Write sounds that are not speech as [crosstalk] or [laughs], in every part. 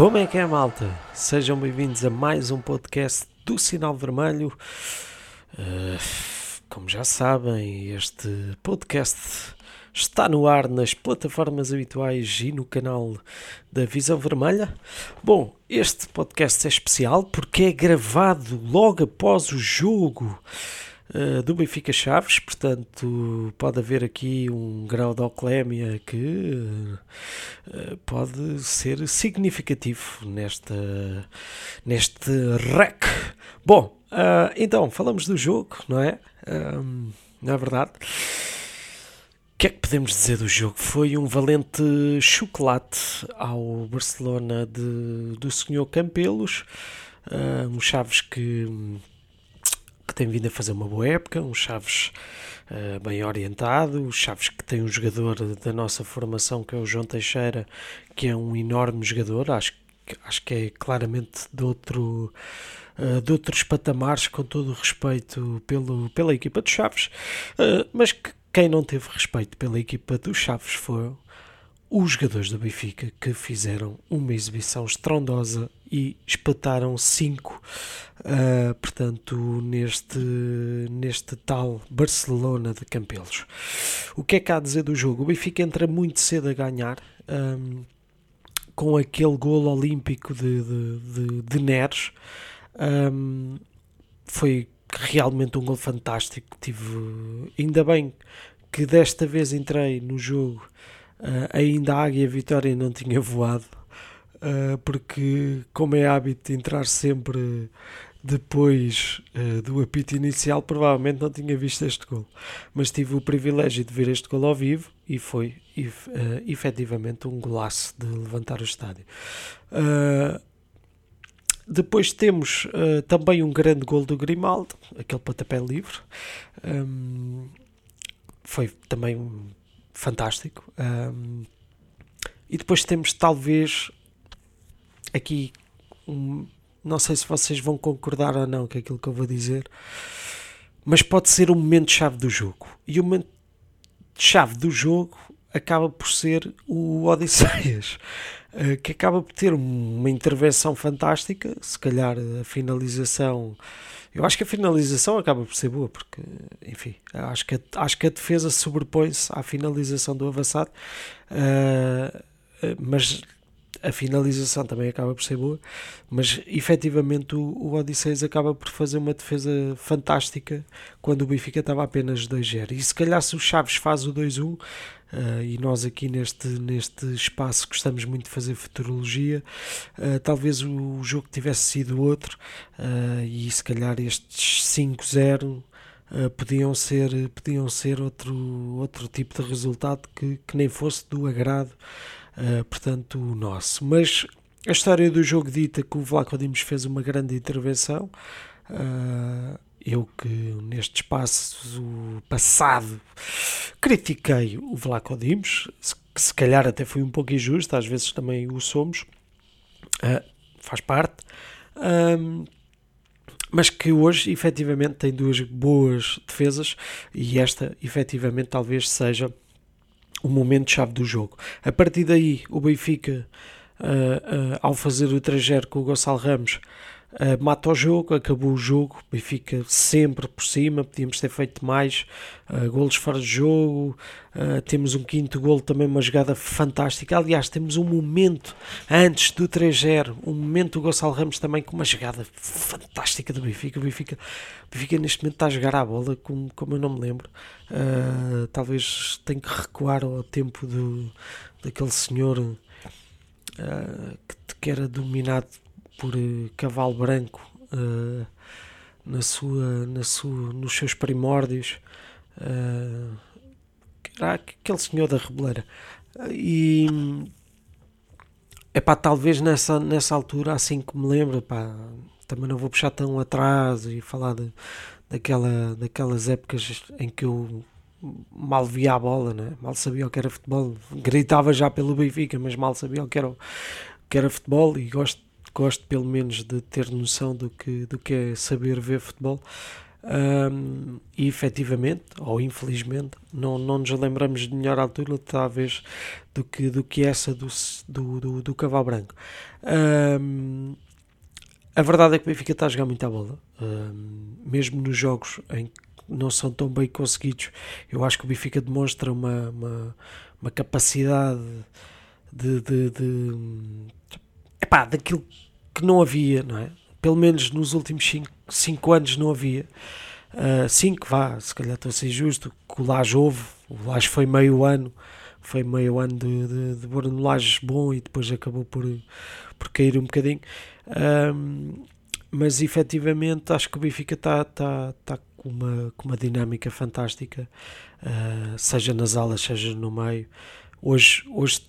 Como é que é, malta? Sejam bem-vindos a mais um podcast do Sinal Vermelho. Uh, como já sabem, este podcast está no ar nas plataformas habituais e no canal da Visão Vermelha. Bom, este podcast é especial porque é gravado logo após o jogo uh, do Benfica Chaves, portanto pode haver aqui um grau de alcoolemia que uh, pode ser significativo nesta, neste rec. Bom, uh, então falamos do jogo, não é? Um, não é verdade? O que é que podemos dizer do jogo? Foi um valente chocolate ao Barcelona de, do Senhor Campelos, uh, um Chaves que tem vindo a fazer uma boa época, um Chaves uh, bem orientado, o Chaves que tem um jogador da nossa formação que é o João Teixeira, que é um enorme jogador, acho, acho que é claramente de outro uh, de outros patamares, com todo o respeito pelo, pela equipa dos Chaves, uh, mas que quem não teve respeito pela equipa dos Chaves foram os jogadores do Benfica que fizeram uma exibição estrondosa e espetaram 5, uh, portanto, neste, neste tal Barcelona de Campelos. O que é que há a dizer do jogo? O Benfica entra muito cedo a ganhar. Um, com aquele golo olímpico de, de, de, de Neres, um, foi realmente um gol fantástico. Tive, ainda bem que desta vez entrei no jogo Uh, ainda a Águia Vitória não tinha voado, uh, porque, como é hábito entrar sempre depois uh, do apito inicial, provavelmente não tinha visto este gol. Mas tive o privilégio de ver este gol ao vivo e foi ef efetivamente um golaço de levantar o estádio. Depois temos uh, também um grande gol do Grimaldo, aquele pontapé livre. Um, foi também fantástico. Um, e depois temos talvez aqui um, não sei se vocês vão concordar ou não com aquilo que eu vou dizer, mas pode ser o momento chave do jogo. E o momento chave do jogo acaba por ser o Odisseias, [laughs] eh, que acaba por ter uma intervenção fantástica, se calhar a finalização eu acho que a finalização acaba por ser boa, porque, enfim, acho que a, acho que a defesa sobrepõe-se à finalização do avançado, uh, mas a finalização também acaba por ser boa, mas efetivamente o, o Odisseus acaba por fazer uma defesa fantástica quando o Benfica estava apenas 2-0. E se calhar se o Chaves faz o 2-1, Uh, e nós aqui neste, neste espaço gostamos muito de fazer futurologia. Uh, talvez o, jogo tivesse sido outro uh, e se calhar estes 5-0 podiam ser, podiam ser outro, outro tipo de resultado que, que nem fosse do agrado, portanto, o nosso. Mas a história do jogo dita que o Vlaco Dimos fez uma grande intervenção. Uh, eu que neste espaço passado critiquei o Vlaco Dimos, que se calhar até foi um pouco injusto, às vezes também o somos, uh, faz parte, mas que hoje efetivamente tem duas boas defesas e esta efetivamente talvez seja o momento-chave do jogo. A partir daí, o Benfica, uh, uh, ao fazer o trajeto com o Gonçalo Ramos, uh, mata o jogo, acabou o jogo, Benfica sempre por cima, podíamos ter feito mais, uh, golos fora de jogo, uh, temos um quinto golo também, uma jogada fantástica, aliás temos um momento antes do 3-0, um momento do Gonçalo Ramos também com uma jogada fantástica do Benfica, o Benfica, Benfica neste momento está a jogar a bola como, como eu não me lembro, uh, talvez tenha que recuar ao tempo do, daquele senhor que, que era dominado por uh, Cavalo Branco uh, na sua, na sua, nos seus primórdios, uh, era aquele senhor da Rebeleira. E é pá, talvez nessa, nessa altura, assim que me lembro, pá, também não vou puxar tão atrás e falar de, daquela, daquelas épocas em que eu mal via a bola, né? mal sabia o que era futebol, gritava já pelo Benfica, mas mal sabia o que era, o que era futebol e gosto gosto pelo menos de ter noção do que, do que é saber ver futebol. Um, e efetivamente, ou infelizmente, não, não nos lembramos de melhor altura, talvez, do que, do que essa do, do, do, do Cavalo Branco. Um, a verdade é que o Benfica está a jogar muita bola, um, mesmo nos jogos em que não são tão bem conseguidos. Eu acho que o Benfica demonstra uma, uma, uma capacidade de, de, de epá, daquilo que não havia, não é? Pelo menos nos últimos 5 anos não havia. 5, uh, vá, se calhar estou a ser justo, que o Laje houve, o Laje foi meio ano, foi meio ano de, de, de bom e depois acabou por, por cair um bocadinho. Um, mas efetivamente acho que o Benfica está tá, tá com, uma, com uma dinâmica fantástica, uh, seja nas alas, seja no meio. Hoje, hoje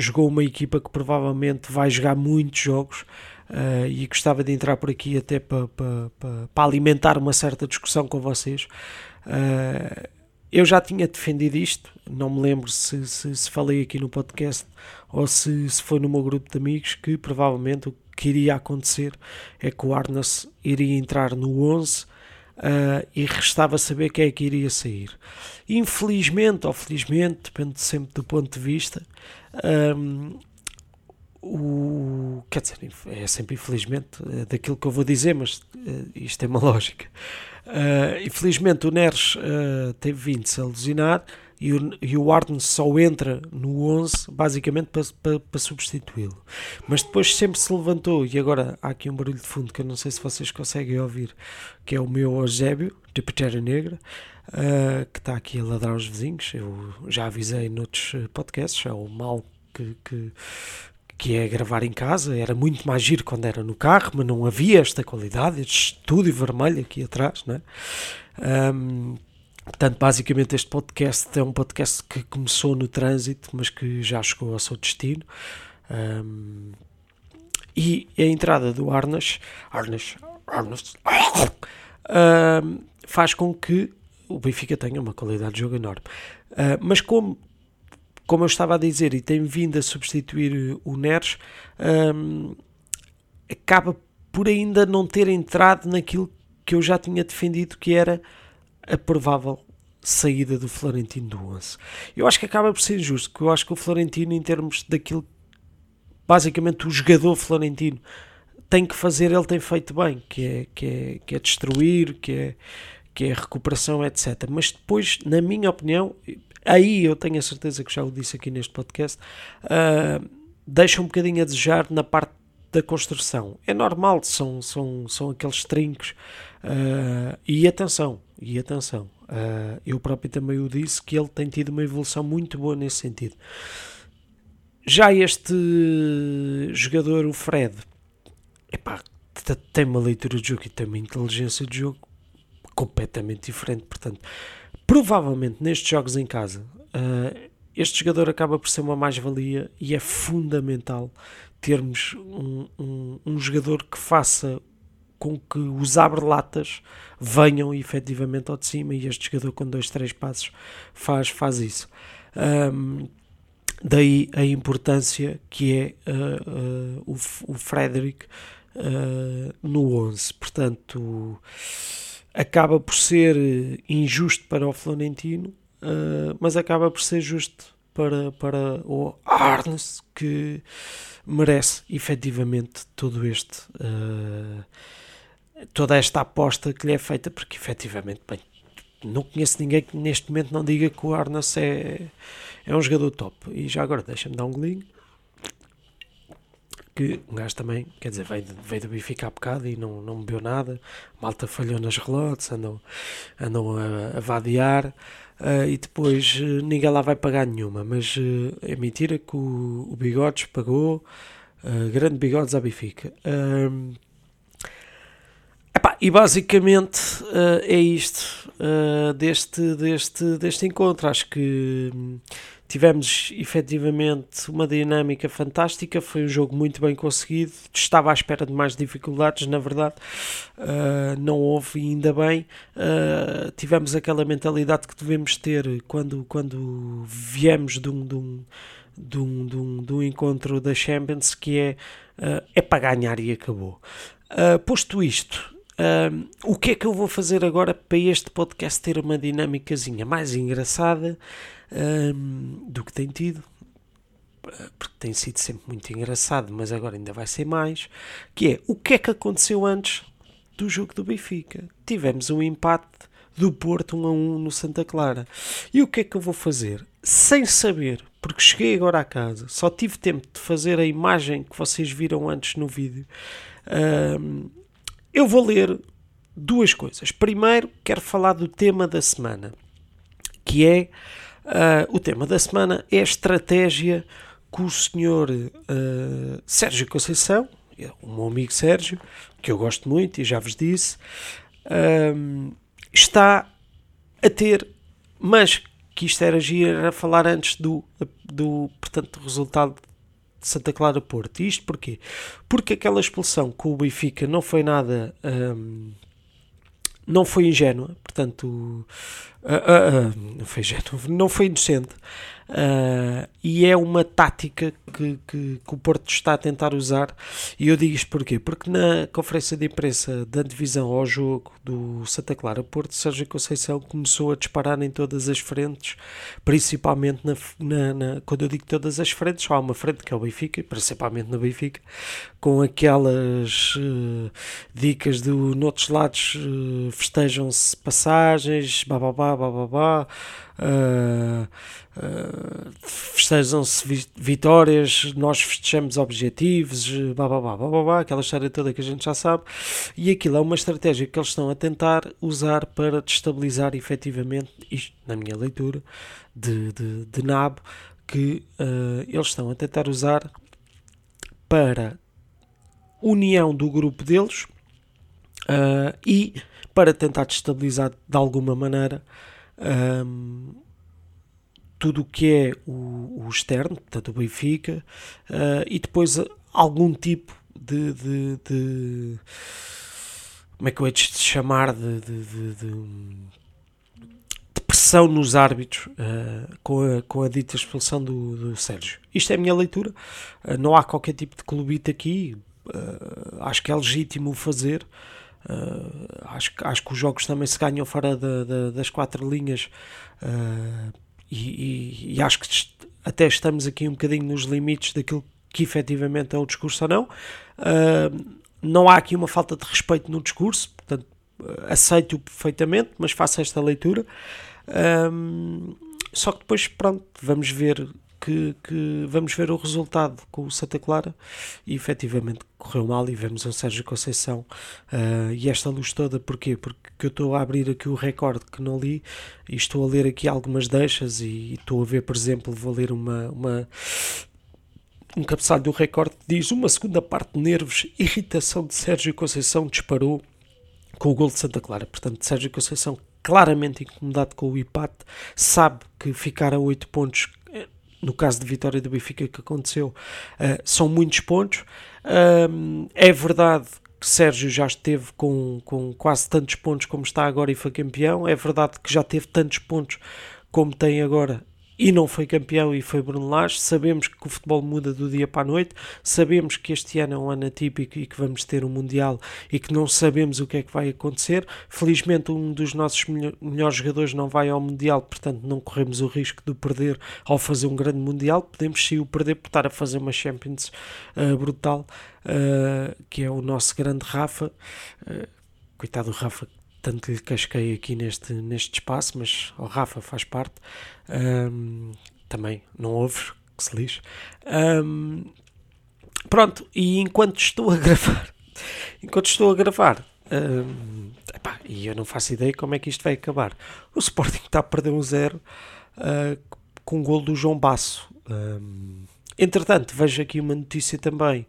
jogou uma equipa que provavelmente vai jogar muitos jogos uh, e gostava de entrar por aqui até para pa, pa, pa alimentar uma certa discussão com vocês. Uh, eu já tinha defendido isto, não me lembro se, se, se falei aqui no podcast ou se, se, foi no meu grupo de amigos, que provavelmente o que iria acontecer é que o Arnas iria entrar no 11 uh, e restava saber quem é que iria sair. Infelizmente ou felizmente, depende sempre do ponto de vista, um, o, quer dizer, é sempre infelizmente é daquilo que eu vou dizer, mas uh, isto é uma [laughs] lógica. Uh, infelizmente o Neres uh, teve vindo se alucinar e o, e o Arden só entra no 11 basicamente para, para, para substituí-lo. Mas depois sempre se levantou e agora há aqui um barulho de fundo que eu não sei se vocês conseguem ouvir, que é o meu Eusébio, de Petera Negra, uh, que está aqui a ladrar aos vizinhos. Eu já avisei noutros podcasts, é o mal que, que, que é gravar em casa. Era muito mais giro quando era no carro, mas não havia esta qualidade, este estúdio vermelho aqui atrás, né? Um, portanto, basicamente este podcast é um podcast que começou no trânsito, mas que já chegou ao seu destino. Um, e a entrada do Arnas, Arnas, Arnas um, faz com que o Benfica tenha uma qualidade de jogo enorme. Uh, mas como como eu estava a dizer, e tem vindo a substituir o Neres, um, acaba por ainda não ter entrado naquilo que eu já tinha defendido, que era a provável saída do Florentino do 11. Eu acho que acaba por ser injusto, porque eu acho que o Florentino, em termos daquilo, basicamente o jogador Florentino tem que fazer, ele tem feito bem, que é, que é, que é destruir, que é, que é recuperação, etc. Mas depois, na minha opinião, aí eu tenho a certeza que já o disse aqui neste podcast, uh, deixa um bocadinho a desejar na parte da construção. É normal, são, são, são aqueles trincos. Uh, e atenção, e atenção, uh, eu próprio também o disse que ele tem tido uma evolução muito boa nesse sentido. Já este jogador, o Fred, epá, tem uma leitura de jogo e tem uma inteligência de jogo completamente diferente. Portanto, provavelmente nestes jogos em casa, uh, este jogador acaba por ser uma mais-valia e é fundamental termos um, um, um, jogador que faça com que os abre-latas venham efetivamente ao de cima e este jogador com dois, três passos faz, faz isso. Um, daí a importância que é uh, uh, o, o Frederick no 11. Portanto, acaba por ser injusto para o Florentino, uh, mas acaba por ser justo para, para o Arnes, que merece efetivamente todo este. Uh, toda esta aposta que lhe é feita, porque efetivamente, bem, não conheço ninguém que neste momento não diga que o Arnes é, é um jogador top. E já agora deixa-me dar um golinho que um gajo também, quer dizer, veio, veio do Benfica há bocado e não, não bebeu nada, malta falhou nas relotes, andam, andam a, a vadear uh, e depois uh, ninguém lá vai pagar nenhuma, mas uh, é mentira que o, o Bigodes pagou, grande Bigodes à Benfica. Epá, e basicamente é isto deste, deste, deste encontro. Acho que tivemos efetivamente uma dinâmica fantástica, foi um jogo muito bem conseguido, estava à espera de mais dificuldades, na verdade uh, não houve ainda bem, uh, tivemos aquela mentalidade que devemos ter quando, quando viemos de um, de um, de um, de um, de um encontro da Champions, que é, uh, é para ganhar e acabou. posto isto, O que é que eu vou fazer agora para este podcast ter uma dinâmicazinha mais engraçada um, do que tem tido? Porque tem sido sempre muito engraçado, mas agora ainda vai ser mais. Que é o que é que aconteceu antes do jogo do Benfica? Tivemos um empate do Porto 1 a 1 no Santa Clara. E o que é que eu vou fazer? Sem saber, porque cheguei agora à casa, só tive tempo de fazer a imagem que vocês viram antes no vídeo. Um, eu vou ler duas coisas. Primeiro, quero falar do tema da semana, que é uh, o tema da semana é a estratégia que o senhor uh, Sérgio Conceição, o meu amigo Sérgio, que eu gosto muito e já vos disse, uh, está a ter, mas que isto era giro, a falar antes do, do portanto, resultado Santa Clara Porto. E isto porquê? Porque aquela expulsão com o Benfica não foi nada. Hum, não foi ingênua, portanto, uh, uh, foi não foi inocente. Uh, e é uma tática que, que, que, o Porto está a tentar usar. E eu digo isto porquê? Porque na conferência de imprensa da divisão ao jogo do Santa Clara Porto, Sérgio Conceição começou a disparar em todas as frentes, principalmente na, na, na, quando eu digo todas as frentes, só há uma frente que é o Benfica, principalmente no Benfica, com aquelas uh, dicas do noutros lados uh, festejam-se passagens, bababá, bababá. Uh, uh, festejam-se vitórias, nós festejamos objetivos, blá, blá, blá, blá, blá, aquela história toda que a gente já sabe, e aquilo é uma estratégia que eles estão a tentar usar para destabilizar efetivamente, isto na minha leitura de, de, de NAB, que uh, eles estão a tentar usar para união do grupo deles uh, e para tentar destabilizar de alguma maneira um, tudo o que é o, o, externo, portanto o Benfica, uh, e depois algum tipo de, de, de, como é que eu hei de chamar de, de, pressão nos árbitros uh, com, a, com a dita expulsão do, do Sérgio. Isto é a minha leitura, uh, não há qualquer tipo de clubite aqui, acho que é legítimo fazer. Uh, acho, acho que os jogos também se ganham fora de, de, das quatro linhas uh, e, e, e, acho que até estamos aqui um bocadinho nos limites daquilo que efetivamente é o discurso ou não. Uh, não há aqui uma falta de respeito no discurso, portanto, aceito-o perfeitamente, mas faço esta leitura. só que depois, pronto, vamos ver que, que, vamos ver o resultado com o Santa Clara e efetivamente correu mal e vemos o Sérgio Conceição uh, e esta luz toda, porquê? Porque eu estou a abrir aqui o recorde que não li e estou a ler aqui algumas deixas e, estou a ver, por exemplo, vou ler uma, uma um cabeçalho do recorde que diz uma segunda parte de nervos, irritação de Sérgio Conceição disparou com o gol de Santa Clara. Portanto, Sérgio Conceição claramente incomodado com o empate, sabe que ficar a 8 pontos no caso de vitória do Benfica que aconteceu, uh, são muitos pontos. Uh, é verdade que Sérgio já esteve com, com quase tantos pontos como está agora e foi campeão. É verdade que já teve tantos pontos como tem agora e não foi campeão e foi Bruno Lage. Sabemos que o futebol muda do dia para a noite, sabemos que este ano é um ano atípico e que vamos ter um Mundial e que não sabemos o que é que vai acontecer. Felizmente, um dos nossos melhores jogadores não vai ao Mundial, portanto, não corremos o risco de perder ao fazer um grande Mundial. Podemos sim o perder por estar a fazer uma Champions uh, brutal, uh, que é o nosso grande Rafa. Uh, coitado do Rafa tanto lhe casquei aqui neste, neste espaço, mas o Rafa faz parte. Um, também não ouves, que se lixe. Um, pronto, e enquanto estou a [laughs] gravar, enquanto estou a gravar, um, epá, e eu não faço ideia como é que isto vai acabar. O Sporting está a perder um zero uh, com o um gol do João Basso. Entretanto, vejo aqui uma notícia também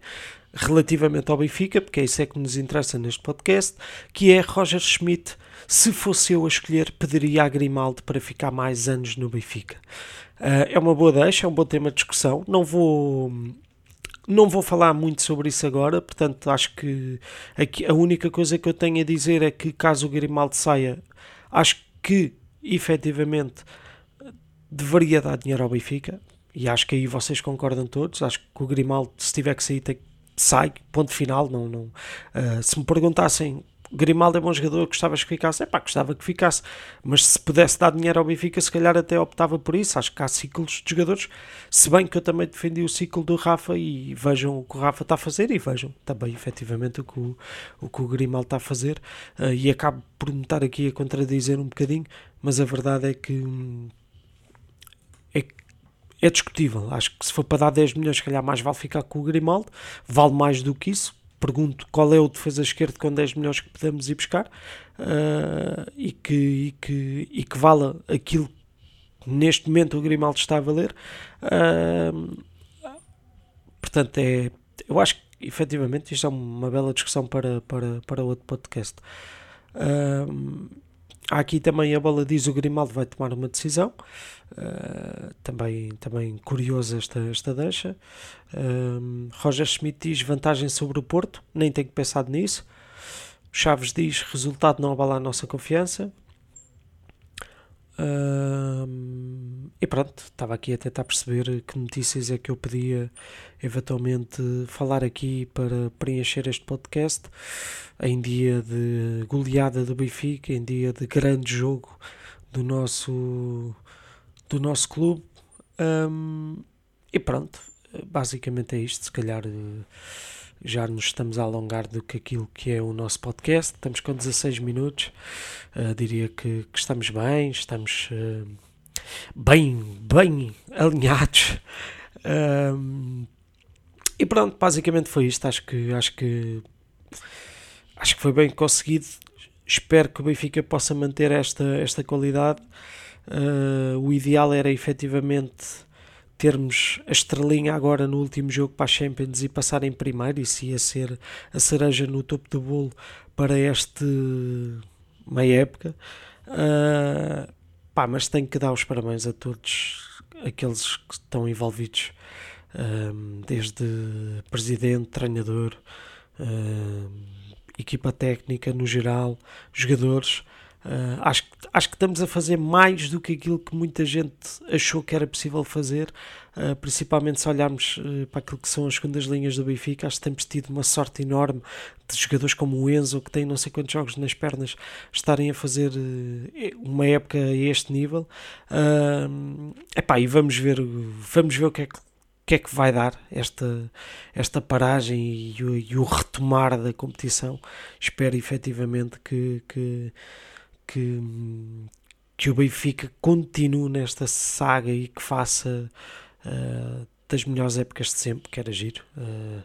relativamente ao Benfica, porque é isso é que nos interessa neste podcast, que é Roger Schmidt, se fosse eu a escolher, pediria a Grimaldo para ficar mais anos no Benfica. Uh, é uma boa deixa, é um bom tema de discussão. Não vou não vou falar muito sobre isso agora, portanto acho que aqui, a única coisa que eu tenho a dizer é que caso o Grimaldo saia, acho que efetivamente deveria dar dinheiro ao Benfica, e acho que aí vocês concordam todos. Acho que o Grimaldo, se tiver que sair, tem sai, ponto final. Não, não. Uh, se me perguntassem Grimaldo é bom jogador, gostavas que ficasse? É pá, gostava que ficasse, mas se pudesse dar dinheiro ao Benfica, se calhar até optava por isso. Acho que há ciclos de jogadores, se bem que eu também defendi o ciclo do Rafa e vejam o que o Rafa está a fazer e vejam também efetivamente o que o, o, que o Grimaldo está a fazer. Uh, e acabo por me estar aqui a contradizer um bocadinho, mas a verdade é que. É, é discutível. Acho que se for para dar 10 milhões, se calhar mais vale ficar com o Grimaldo, vale mais do que isso pergunto qual é o defesa esquerdo com 10 milhões que podemos ir buscar uh, e, que, e, que, e que vala aquilo que neste momento o Grimaldo está a valer. Uh, portanto, é, eu acho que efetivamente isto é uma bela discussão para, para, para outro podcast. Uh, Há aqui também a bola diz o Grimaldo vai tomar uma decisão. Uh, também, também curiosa esta, esta deixa. Uh, Roger Schmidt diz vantagem sobre o Porto, nem tenho pensado nisso. Chaves diz resultado não abala a nossa confiança. Uh, e pronto, estava aqui a tentar perceber que notícias é que eu podia eventualmente falar aqui para preencher este podcast em dia de goleada do Benfica, em dia de grande jogo do nosso, do nosso clube. Um, e pronto, basicamente é isto. Se calhar já nos estamos a alongar do que aquilo que é o nosso podcast. Estamos com 16 minutos. Uh, diria que, que, estamos bem, estamos. Uh, bem, bem alinhados. Um, e pronto, basicamente foi isto. Acho que, acho que acho que foi bem conseguido. Espero que o Benfica possa manter esta, esta qualidade. Uh, o ideal era efetivamente termos a estrelinha agora no último jogo para a Champions e passar em primeiro. Isso ia ser a cereja no topo do bolo para este meia época. Uh, Pá, mas tenho que dar os parabéns a todos aqueles que estão envolvidos, um, desde presidente, treinador, um, equipa técnica no geral, jogadores. Uh, acho, acho que estamos a fazer mais do que aquilo que muita gente achou que era possível fazer, uh, principalmente se olharmos uh, para aquilo que são as segundas linhas do Benfica. Acho que temos tido uma sorte enorme de jogadores como o Enzo, que tem não sei quantos jogos nas pernas, estarem a fazer uma época a este nível. Uh, epá, e vamos ver, vamos ver o que é que que é que vai dar esta, esta paragem e, o, e o retomar da competição. Espero efetivamente que, que, que, que o Benfica continue nesta saga e que faça uh, das melhores épocas de sempre, que era giro. Uh,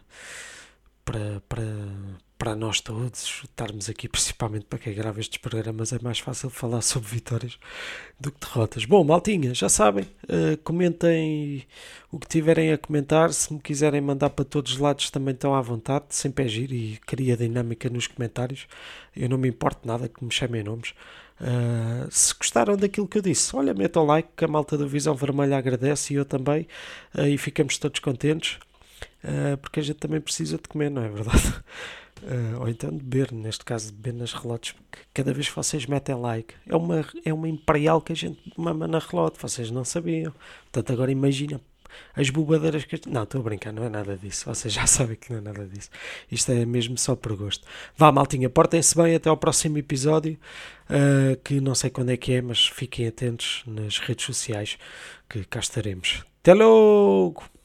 para, para, para nós todos, estarmos aqui, [laughs] principalmente para quem grava estes programas, é mais fácil falar sobre vitórias do que derrotas. Bom, maltinha, já sabem, uh, comentem o que tiverem a comentar. Se me quiserem mandar para todos os lados, também estão à vontade, sempre é giro e cria dinâmica nos comentários. Eu não me importo nada que me chamem nomes. Uh, se gostaram daquilo que eu disse, olha, metam like, que a malta da Visão Vermelha agradece e eu também, uh, e ficamos todos contentes. Uh, porque a gente também precisa de comer, não é verdade? Uh, [laughs] ou então de beber, neste caso de beber nas relotes, porque cada vez que vocês metem like, é uma, é uma imperial que a gente mama na relote, vocês não sabiam. Portanto, agora imagina as bobadeiras que. Não, estou a brincar, não é nada disso. Vocês já [laughs] sabem que não é nada disso. Isto é mesmo só por gosto. Vá, maltinha, portem-se bem até ao próximo episódio, uh, que não sei quando é que é, mas fiquem atentos nas redes sociais, que cá estaremos. Até logo!